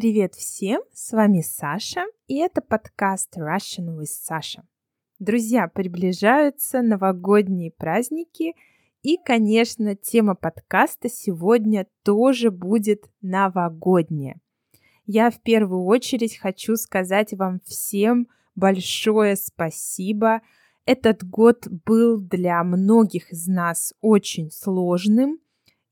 Привет всем, с вами Саша, и это подкаст Russian with Sasha. Друзья, приближаются новогодние праздники, и, конечно, тема подкаста сегодня тоже будет новогодняя. Я в первую очередь хочу сказать вам всем большое спасибо. Этот год был для многих из нас очень сложным,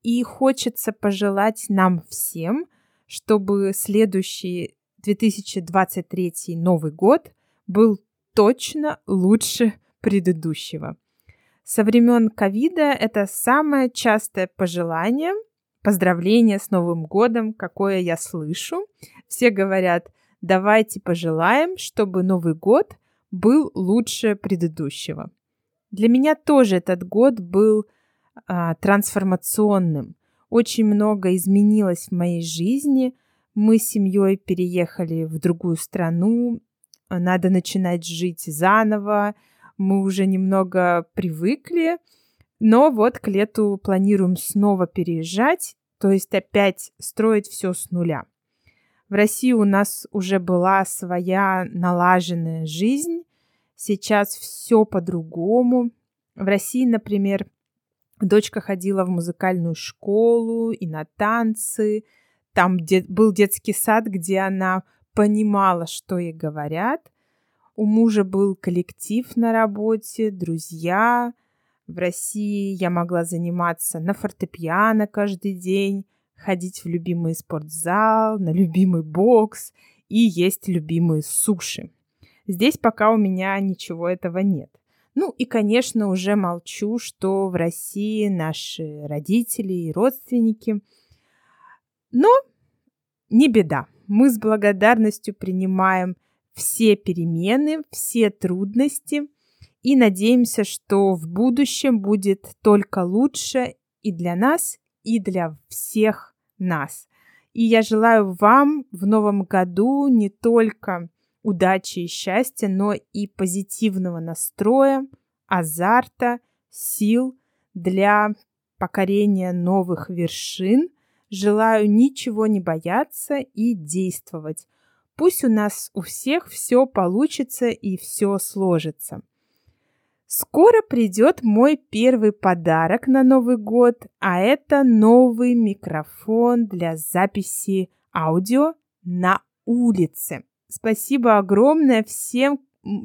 и хочется пожелать нам всем – чтобы следующий 2023 Новый год был точно лучше предыдущего. Со времен ковида это самое частое пожелание, поздравление с Новым годом, какое я слышу. Все говорят, давайте пожелаем, чтобы Новый год был лучше предыдущего. Для меня тоже этот год был а, трансформационным – очень много изменилось в моей жизни. Мы с семьей переехали в другую страну. Надо начинать жить заново. Мы уже немного привыкли. Но вот к лету планируем снова переезжать, то есть опять строить все с нуля. В России у нас уже была своя налаженная жизнь. Сейчас все по-другому. В России, например, Дочка ходила в музыкальную школу и на танцы. Там де- был детский сад, где она понимала, что ей говорят. У мужа был коллектив на работе, друзья. В России я могла заниматься на фортепиано каждый день, ходить в любимый спортзал, на любимый бокс и есть любимые суши. Здесь пока у меня ничего этого нет. Ну и, конечно, уже молчу, что в России наши родители и родственники. Но не беда. Мы с благодарностью принимаем все перемены, все трудности и надеемся, что в будущем будет только лучше и для нас, и для всех нас. И я желаю вам в новом году не только удачи и счастья, но и позитивного настроя, азарта, сил для покорения новых вершин. Желаю ничего не бояться и действовать. Пусть у нас у всех все получится и все сложится. Скоро придет мой первый подарок на Новый год, а это новый микрофон для записи аудио на улице. Спасибо огромное всем,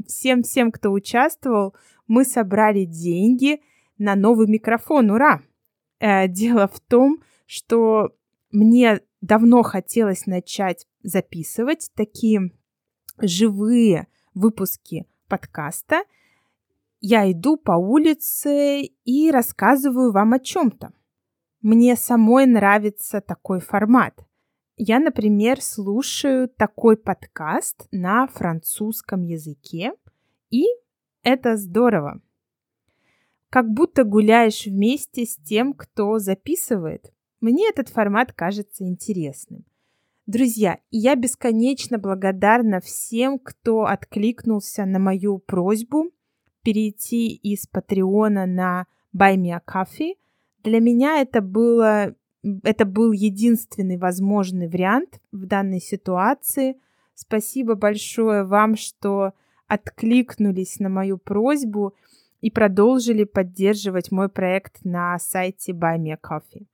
всем, всем, кто участвовал. Мы собрали деньги на новый микрофон. Ура! Э, дело в том, что мне давно хотелось начать записывать такие живые выпуски подкаста. Я иду по улице и рассказываю вам о чем-то. Мне самой нравится такой формат. Я, например, слушаю такой подкаст на французском языке, и это здорово. Как будто гуляешь вместе с тем, кто записывает. Мне этот формат кажется интересным. Друзья, я бесконечно благодарна всем, кто откликнулся на мою просьбу перейти из Патреона на Buy Me a Coffee. Для меня это было это был единственный возможный вариант в данной ситуации. Спасибо большое вам, что откликнулись на мою просьбу и продолжили поддерживать мой проект на сайте Buy Me Coffee.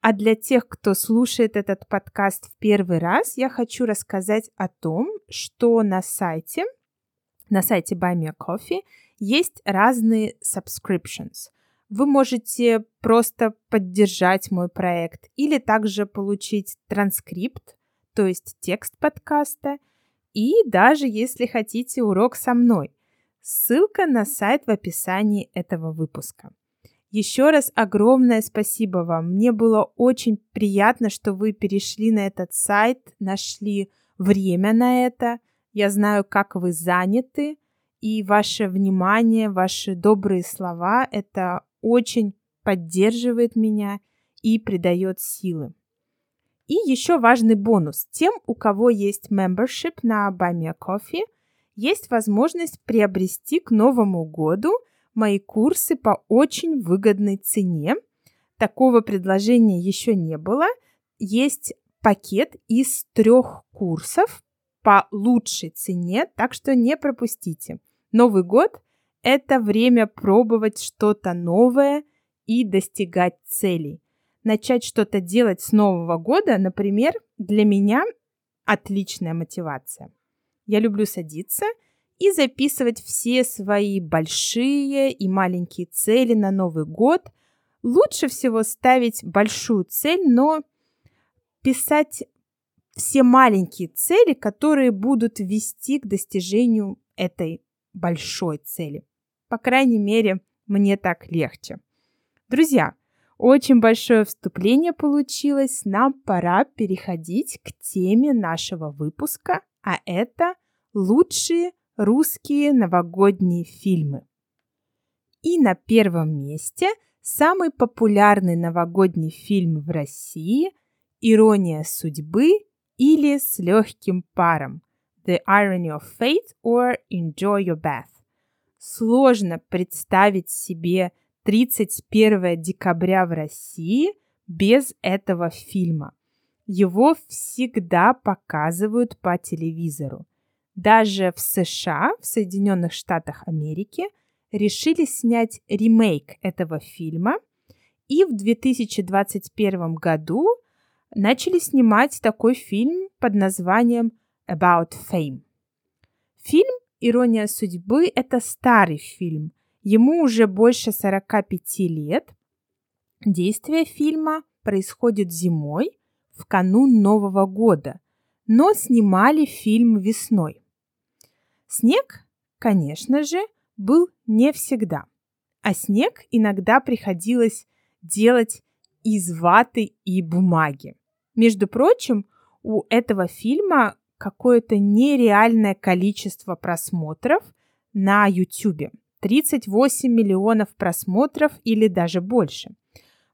А для тех, кто слушает этот подкаст в первый раз, я хочу рассказать о том, что на сайте, на сайте Buy Me Coffee есть разные subscriptions – вы можете просто поддержать мой проект или также получить транскрипт, то есть текст подкаста, и даже если хотите урок со мной. Ссылка на сайт в описании этого выпуска. Еще раз огромное спасибо вам. Мне было очень приятно, что вы перешли на этот сайт, нашли время на это. Я знаю, как вы заняты, и ваше внимание, ваши добрые слова — это очень поддерживает меня и придает силы. И еще важный бонус. Тем, у кого есть membership на a Coffee, есть возможность приобрести к Новому году мои курсы по очень выгодной цене. Такого предложения еще не было. Есть пакет из трех курсов по лучшей цене, так что не пропустите. Новый год – это время пробовать что-то новое и достигать целей. Начать что-то делать с Нового года, например, для меня отличная мотивация. Я люблю садиться и записывать все свои большие и маленькие цели на Новый год. Лучше всего ставить большую цель, но писать все маленькие цели, которые будут вести к достижению этой большой цели. По крайней мере, мне так легче. Друзья, очень большое вступление получилось. Нам пора переходить к теме нашего выпуска, а это лучшие русские новогодние фильмы. И на первом месте самый популярный новогодний фильм в России «Ирония судьбы» или «С легким паром» The Irony of Fate or Enjoy Your Bath. Сложно представить себе 31 декабря в России без этого фильма. Его всегда показывают по телевизору. Даже в США, в Соединенных Штатах Америки, решили снять ремейк этого фильма, и в 2021 году начали снимать такой фильм под названием About Fame. Фильм «Ирония судьбы» — это старый фильм. Ему уже больше 45 лет. Действие фильма происходит зимой, в канун Нового года, но снимали фильм весной. Снег, конечно же, был не всегда, а снег иногда приходилось делать из ваты и бумаги. Между прочим, у этого фильма какое-то нереальное количество просмотров на YouTube. 38 миллионов просмотров или даже больше.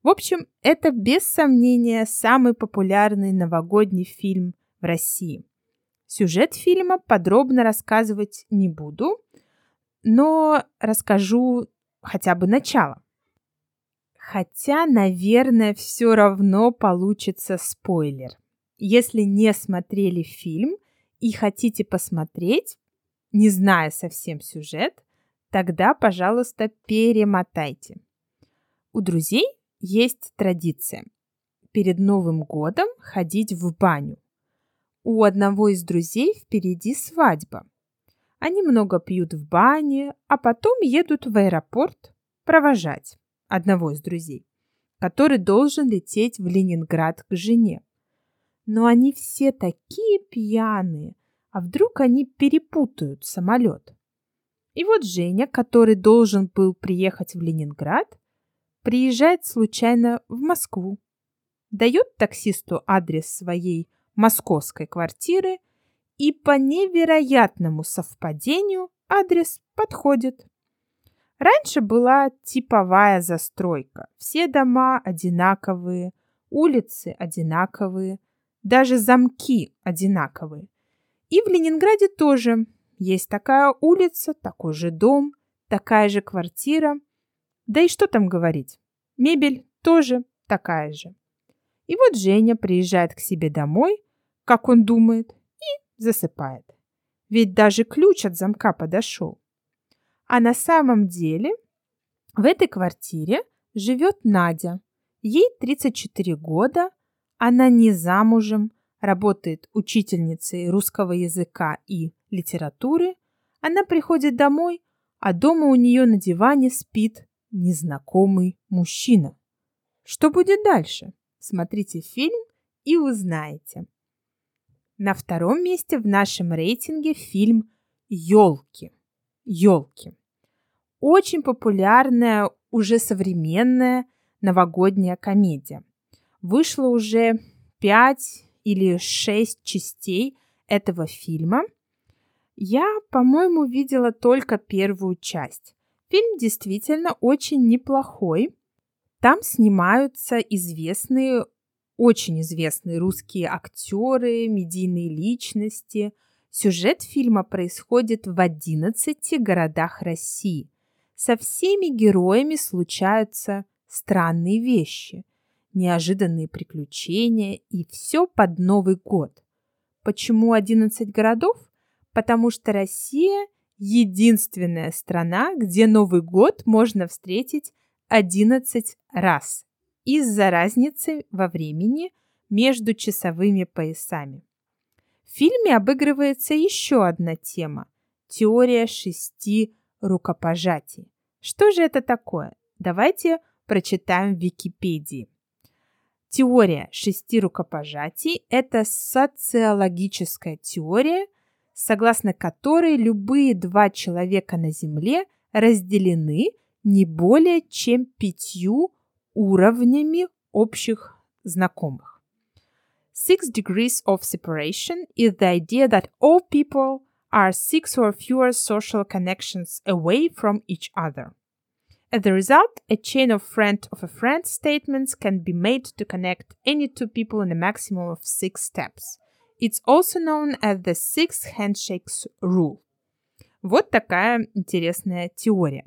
В общем, это без сомнения самый популярный новогодний фильм в России. Сюжет фильма подробно рассказывать не буду, но расскажу хотя бы начало. Хотя, наверное, все равно получится спойлер. Если не смотрели фильм и хотите посмотреть, не зная совсем сюжет, тогда, пожалуйста, перемотайте. У друзей есть традиция перед Новым годом ходить в баню. У одного из друзей впереди свадьба. Они много пьют в бане, а потом едут в аэропорт провожать одного из друзей, который должен лететь в Ленинград к жене. Но они все такие пьяные, а вдруг они перепутают самолет? И вот Женя, который должен был приехать в Ленинград, приезжает случайно в Москву, дает таксисту адрес своей московской квартиры, и по невероятному совпадению адрес подходит. Раньше была типовая застройка. Все дома одинаковые, улицы одинаковые, даже замки одинаковые. И в Ленинграде тоже есть такая улица, такой же дом, такая же квартира. Да и что там говорить? Мебель тоже такая же. И вот Женя приезжает к себе домой, как он думает, и засыпает. Ведь даже ключ от замка подошел. А на самом деле в этой квартире живет Надя. Ей 34 года, она не замужем, работает учительницей русского языка и литературы. Она приходит домой, а дома у нее на диване спит незнакомый мужчина. Что будет дальше? Смотрите фильм и узнаете. На втором месте в нашем рейтинге фильм «Елки». «Елки». Очень популярная, уже современная новогодняя комедия. Вышло уже пять или шесть частей этого фильма. Я, по-моему, видела только первую часть. Фильм действительно очень неплохой. Там снимаются известные, очень известные русские актеры, медийные личности. Сюжет фильма происходит в 11 городах России. Со всеми героями случаются странные вещи. Неожиданные приключения и все под Новый год. Почему 11 городов? Потому что Россия единственная страна, где Новый год можно встретить 11 раз из-за разницы во времени между часовыми поясами. В фильме обыгрывается еще одна тема – теория шести рукопожатий. Что же это такое? Давайте прочитаем в Википедии. Теория шести рукопожатий – это социологическая теория, согласно которой любые два человека на Земле разделены не более чем пятью уровнями общих знакомых. Six degrees of separation is the idea that all people are six or fewer social connections away from each other. As a result, a chain of friend of a friend statements can be made to connect any two people in a maximum of six steps. It's also known as the six handshakes rule. Вот такая интересная теория.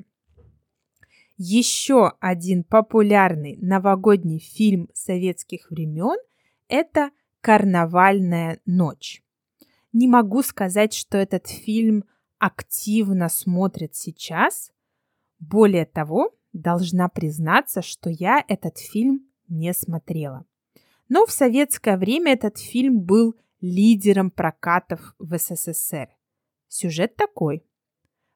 Еще один популярный новогодний фильм советских времен – это «Карнавальная ночь». Не могу сказать, что этот фильм активно смотрят сейчас. Более того, должна признаться, что я этот фильм не смотрела. Но в советское время этот фильм был лидером прокатов в СССР. Сюжет такой.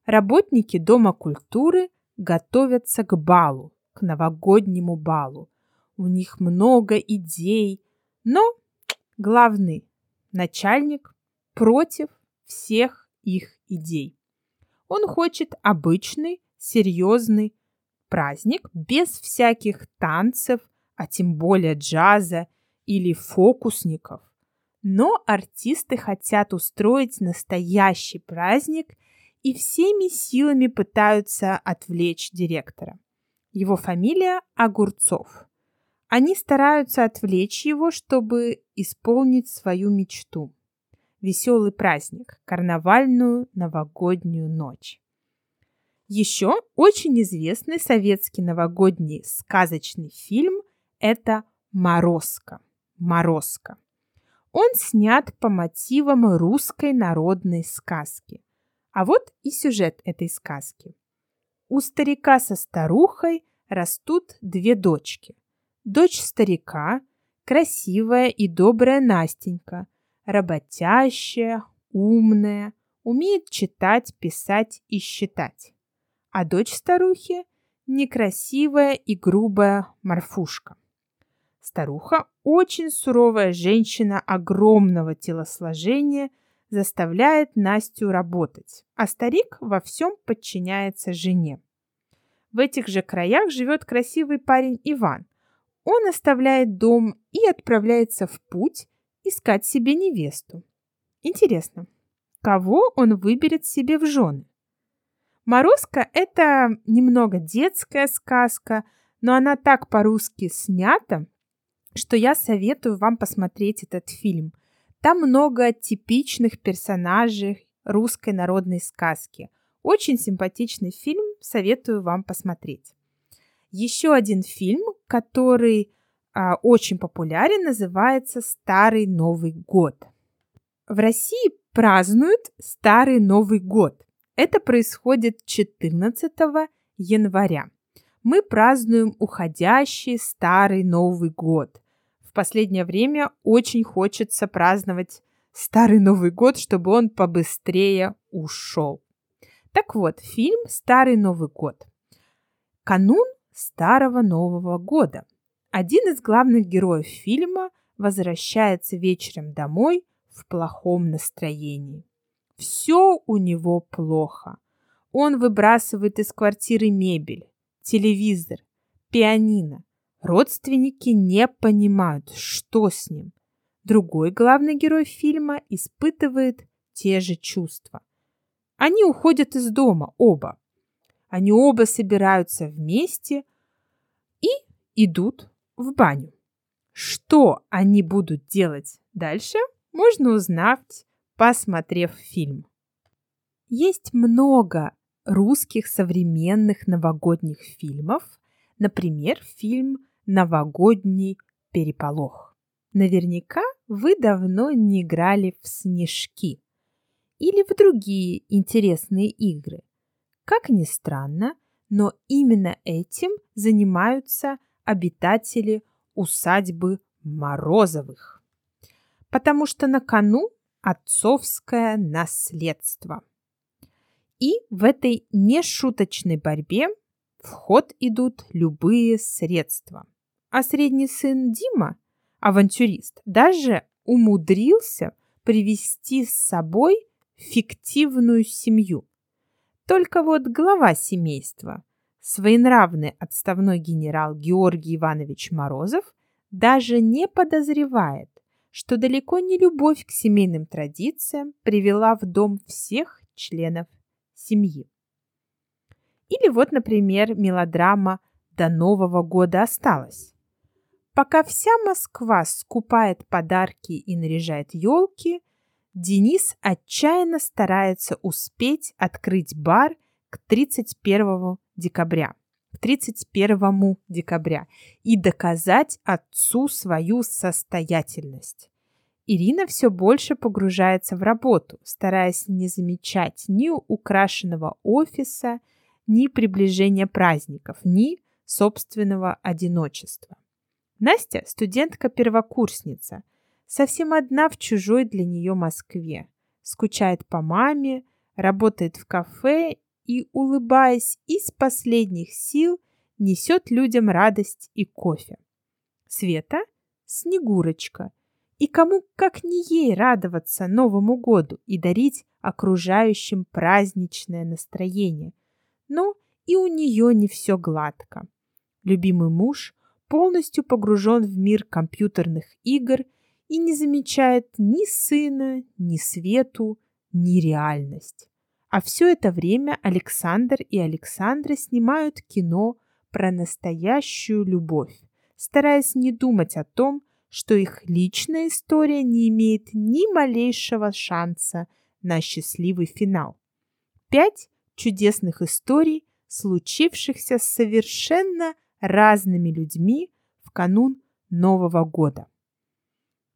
Работники Дома культуры – готовятся к балу, к новогоднему балу. У них много идей, но главный начальник против всех их идей. Он хочет обычный, серьезный праздник без всяких танцев, а тем более джаза или фокусников. Но артисты хотят устроить настоящий праздник – и всеми силами пытаются отвлечь директора. Его фамилия Огурцов. Они стараются отвлечь его, чтобы исполнить свою мечту. Веселый праздник, карнавальную новогоднюю ночь. Еще очень известный советский новогодний сказочный фильм – это «Морозко». «Морозко». Он снят по мотивам русской народной сказки – а вот и сюжет этой сказки. У старика со старухой растут две дочки. Дочь старика – красивая и добрая Настенька, работящая, умная, умеет читать, писать и считать. А дочь старухи – некрасивая и грубая Марфушка. Старуха – очень суровая женщина огромного телосложения заставляет Настю работать, а старик во всем подчиняется жене. В этих же краях живет красивый парень Иван. Он оставляет дом и отправляется в путь искать себе невесту. Интересно, кого он выберет себе в жены? Морозко – это немного детская сказка, но она так по-русски снята, что я советую вам посмотреть этот фильм. Там много типичных персонажей русской народной сказки. Очень симпатичный фильм, советую вам посмотреть. Еще один фильм, который а, очень популярен, называется «Старый Новый год». В России празднуют Старый Новый год. Это происходит 14 января. Мы празднуем уходящий Старый Новый год в последнее время очень хочется праздновать Старый Новый год, чтобы он побыстрее ушел. Так вот, фильм «Старый Новый год». Канун Старого Нового года. Один из главных героев фильма возвращается вечером домой в плохом настроении. Все у него плохо. Он выбрасывает из квартиры мебель, телевизор, пианино, Родственники не понимают, что с ним. Другой главный герой фильма испытывает те же чувства. Они уходят из дома, оба. Они оба собираются вместе и идут в баню. Что они будут делать дальше, можно узнать, посмотрев фильм. Есть много русских современных новогодних фильмов. Например, фильм новогодний переполох. Наверняка вы давно не играли в снежки или в другие интересные игры. Как ни странно, но именно этим занимаются обитатели усадьбы Морозовых. Потому что на кону отцовское наследство. И в этой нешуточной борьбе в ход идут любые средства. А средний сын Дима, авантюрист, даже умудрился привести с собой фиктивную семью. Только вот глава семейства, своенравный отставной генерал Георгий Иванович Морозов, даже не подозревает, что далеко не любовь к семейным традициям привела в дом всех членов семьи. Или вот, например, мелодрама «До Нового года осталось». Пока вся Москва скупает подарки и наряжает елки, Денис отчаянно старается успеть открыть бар к 31 декабря. К 31 декабря и доказать отцу свою состоятельность. Ирина все больше погружается в работу, стараясь не замечать ни украшенного офиса, ни приближения праздников, ни собственного одиночества. Настя – студентка-первокурсница, совсем одна в чужой для нее Москве, скучает по маме, работает в кафе и, улыбаясь из последних сил, несет людям радость и кофе. Света – Снегурочка, и кому, как не ей, радоваться Новому году и дарить окружающим праздничное настроение – но и у нее не все гладко. Любимый муж полностью погружен в мир компьютерных игр и не замечает ни сына, ни свету, ни реальность. А все это время Александр и Александра снимают кино про настоящую любовь, стараясь не думать о том, что их личная история не имеет ни малейшего шанса на счастливый финал. Пять чудесных историй, случившихся с совершенно разными людьми в канун Нового года.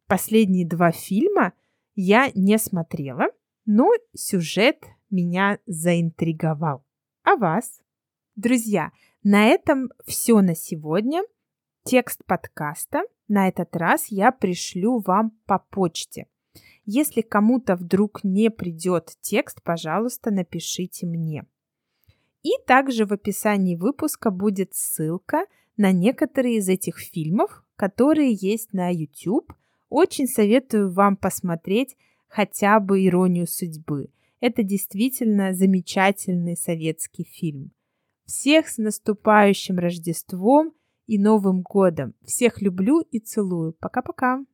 Последние два фильма я не смотрела, но сюжет меня заинтриговал. А вас? Друзья, на этом все на сегодня. Текст подкаста на этот раз я пришлю вам по почте. Если кому-то вдруг не придет текст, пожалуйста, напишите мне. И также в описании выпуска будет ссылка на некоторые из этих фильмов, которые есть на YouTube. Очень советую вам посмотреть хотя бы «Иронию судьбы». Это действительно замечательный советский фильм. Всех с наступающим Рождеством и Новым годом! Всех люблю и целую. Пока-пока!